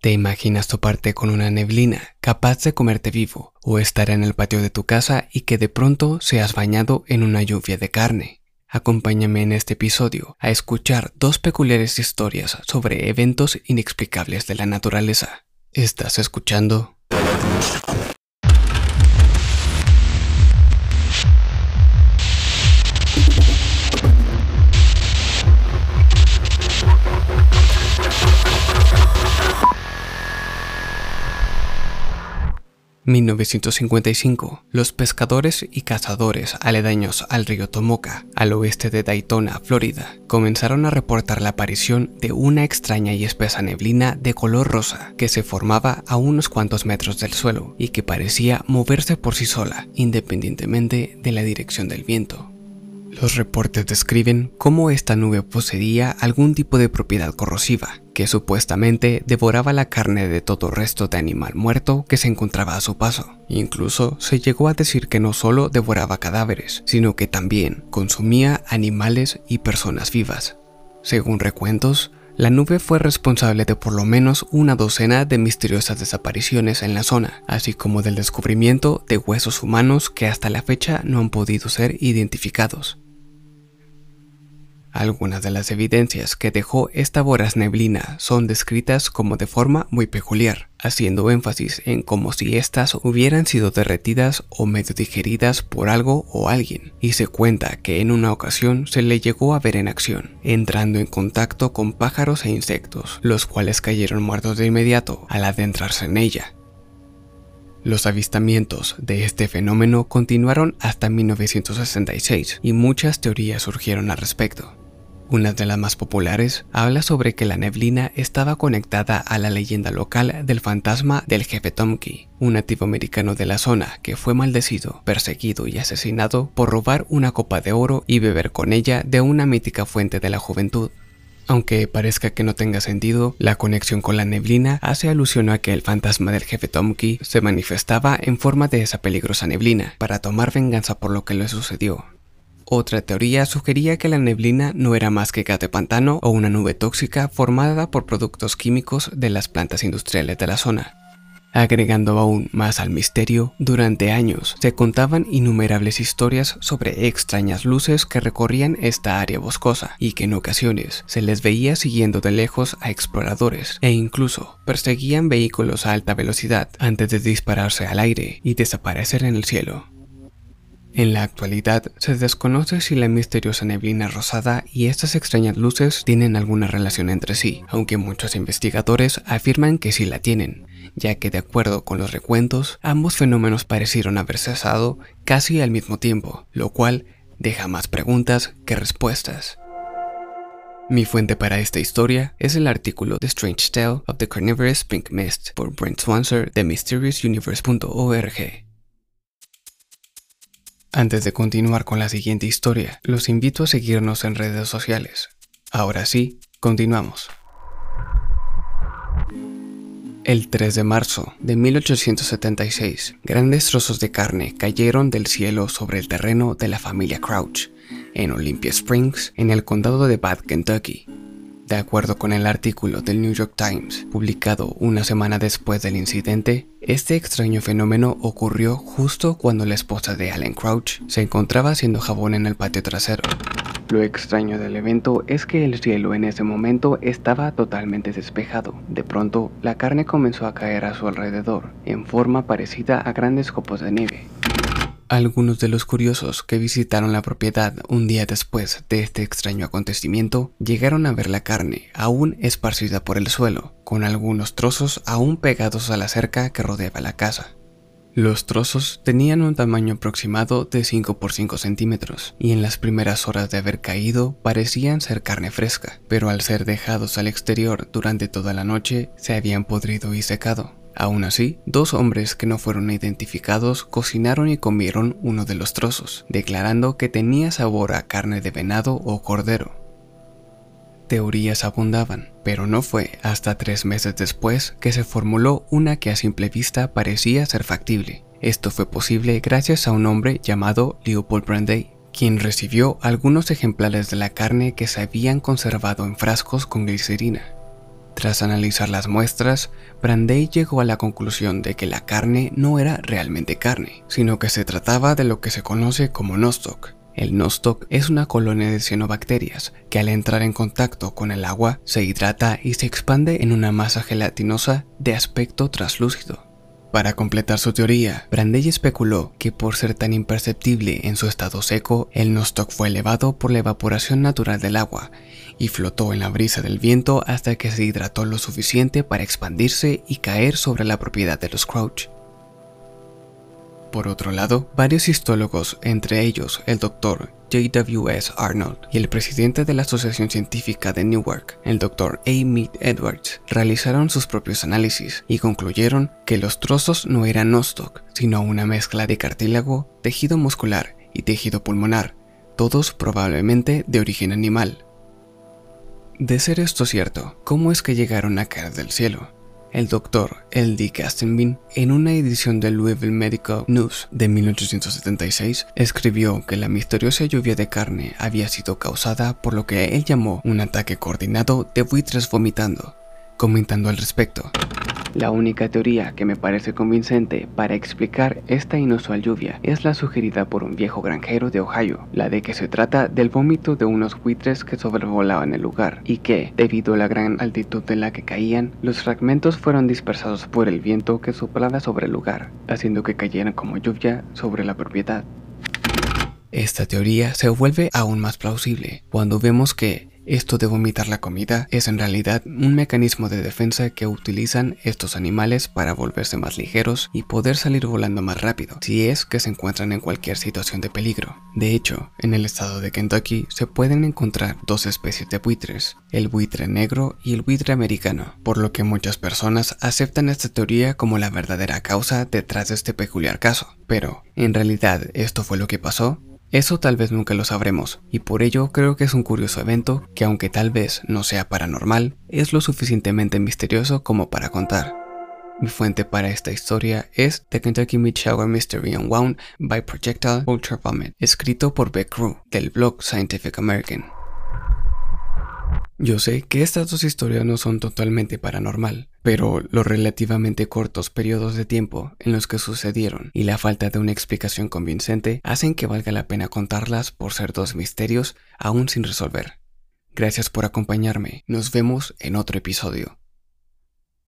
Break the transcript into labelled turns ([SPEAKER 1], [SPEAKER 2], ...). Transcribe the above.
[SPEAKER 1] ¿Te imaginas toparte con una neblina capaz de comerte vivo o estar en el patio de tu casa y que de pronto seas bañado en una lluvia de carne? Acompáñame en este episodio a escuchar dos peculiares historias sobre eventos inexplicables de la naturaleza. ¿Estás escuchando? 1955, los pescadores y cazadores aledaños al río Tomoka, al oeste de Daytona, Florida, comenzaron a reportar la aparición de una extraña y espesa neblina de color rosa que se formaba a unos cuantos metros del suelo y que parecía moverse por sí sola, independientemente de la dirección del viento. Los reportes describen cómo esta nube poseía algún tipo de propiedad corrosiva, que supuestamente devoraba la carne de todo resto de animal muerto que se encontraba a su paso. Incluso se llegó a decir que no solo devoraba cadáveres, sino que también consumía animales y personas vivas. Según recuentos, la nube fue responsable de por lo menos una docena de misteriosas desapariciones en la zona, así como del descubrimiento de huesos humanos que hasta la fecha no han podido ser identificados. Algunas de las evidencias que dejó esta voraz neblina son descritas como de forma muy peculiar, haciendo énfasis en como si éstas hubieran sido derretidas o medio digeridas por algo o alguien, y se cuenta que en una ocasión se le llegó a ver en acción, entrando en contacto con pájaros e insectos, los cuales cayeron muertos de inmediato al adentrarse en ella, los avistamientos de este fenómeno continuaron hasta 1966 y muchas teorías surgieron al respecto. Una de las más populares habla sobre que la neblina estaba conectada a la leyenda local del fantasma del jefe Tomki, un nativo americano de la zona que fue maldecido, perseguido y asesinado por robar una copa de oro y beber con ella de una mítica fuente de la juventud. Aunque parezca que no tenga sentido, la conexión con la neblina hace alusión a que el fantasma del jefe Tomki se manifestaba en forma de esa peligrosa neblina para tomar venganza por lo que le sucedió. Otra teoría sugería que la neblina no era más que gas de pantano o una nube tóxica formada por productos químicos de las plantas industriales de la zona. Agregando aún más al misterio, durante años se contaban innumerables historias sobre extrañas luces que recorrían esta área boscosa y que en ocasiones se les veía siguiendo de lejos a exploradores e incluso perseguían vehículos a alta velocidad antes de dispararse al aire y desaparecer en el cielo. En la actualidad se desconoce si la misteriosa neblina rosada y estas extrañas luces tienen alguna relación entre sí, aunque muchos investigadores afirman que sí la tienen, ya que de acuerdo con los recuentos, ambos fenómenos parecieron haber cesado casi al mismo tiempo, lo cual deja más preguntas que respuestas. Mi fuente para esta historia es el artículo The Strange Tale of the Carnivorous Pink Mist por Brent Swanser de MysteriousUniverse.org. Antes de continuar con la siguiente historia, los invito a seguirnos en redes sociales. Ahora sí, continuamos. El 3 de marzo de 1876, grandes trozos de carne cayeron del cielo sobre el terreno de la familia Crouch, en Olympia Springs, en el condado de Bath, Kentucky. De acuerdo con el artículo del New York Times, publicado una semana después del incidente, este extraño fenómeno ocurrió justo cuando la esposa de Alan Crouch se encontraba haciendo jabón en el patio trasero. Lo extraño del evento es que el cielo en ese momento estaba totalmente despejado. De pronto, la carne comenzó a caer a su alrededor, en forma parecida a grandes copos de nieve. Algunos de los curiosos que visitaron la propiedad un día después de este extraño acontecimiento llegaron a ver la carne aún esparcida por el suelo, con algunos trozos aún pegados a la cerca que rodeaba la casa. Los trozos tenían un tamaño aproximado de 5 por 5 centímetros y en las primeras horas de haber caído parecían ser carne fresca, pero al ser dejados al exterior durante toda la noche se habían podrido y secado. Aún así, dos hombres que no fueron identificados cocinaron y comieron uno de los trozos, declarando que tenía sabor a carne de venado o cordero. Teorías abundaban, pero no fue hasta tres meses después que se formuló una que a simple vista parecía ser factible. Esto fue posible gracias a un hombre llamado Leopold Brandeis, quien recibió algunos ejemplares de la carne que se habían conservado en frascos con glicerina Tras analizar las muestras, Brandeis llegó a la conclusión de que la carne no era realmente carne, sino que se trataba de lo que se conoce como nostoc. El nostoc es una colonia de cianobacterias que al entrar en contacto con el agua se hidrata y se expande en una masa gelatinosa de aspecto traslúcido. Para completar su teoría, Brandeis especuló que por ser tan imperceptible en su estado seco, el nostoc fue elevado por la evaporación natural del agua y flotó en la brisa del viento hasta que se hidrató lo suficiente para expandirse y caer sobre la propiedad de los Crouch. Por otro lado, varios histólogos, entre ellos el doctor J.W.S. Arnold y el presidente de la Asociación Científica de Newark, el doctor A. Mead Edwards, realizaron sus propios análisis y concluyeron que los trozos no eran nostoc, sino una mezcla de cartílago, tejido muscular y tejido pulmonar, todos probablemente de origen animal. De ser esto cierto, ¿cómo es que llegaron a caer del cielo? El doctor L.D. Castenbin, en una edición del Louisville Medical News de 1876, escribió que la misteriosa lluvia de carne había sido causada por lo que él llamó un ataque coordinado de buitres vomitando, comentando al respecto. La única teoría que me parece convincente para explicar esta inusual lluvia es la sugerida por un viejo granjero de Ohio, la de que se trata del vómito de unos buitres que sobrevolaban el lugar y que, debido a la gran altitud en la que caían, los fragmentos fueron dispersados por el viento que soplaba sobre el lugar, haciendo que cayeran como lluvia sobre la propiedad. Esta teoría se vuelve aún más plausible cuando vemos que esto de vomitar la comida es en realidad un mecanismo de defensa que utilizan estos animales para volverse más ligeros y poder salir volando más rápido, si es que se encuentran en cualquier situación de peligro. De hecho, en el estado de Kentucky se pueden encontrar dos especies de buitres, el buitre negro y el buitre americano, por lo que muchas personas aceptan esta teoría como la verdadera causa detrás de este peculiar caso. Pero, ¿en realidad esto fue lo que pasó? Eso tal vez nunca lo sabremos, y por ello creo que es un curioso evento que aunque tal vez no sea paranormal, es lo suficientemente misterioso como para contar. Mi fuente para esta historia es The Kentucky Mid Shower Mystery Unwound by Projectile Ultra Vomit, escrito por Beck Crew, del blog Scientific American. Yo sé que estas dos historias no son totalmente paranormal, pero los relativamente cortos periodos de tiempo en los que sucedieron y la falta de una explicación convincente hacen que valga la pena contarlas por ser dos misterios aún sin resolver. Gracias por acompañarme, nos vemos en otro episodio.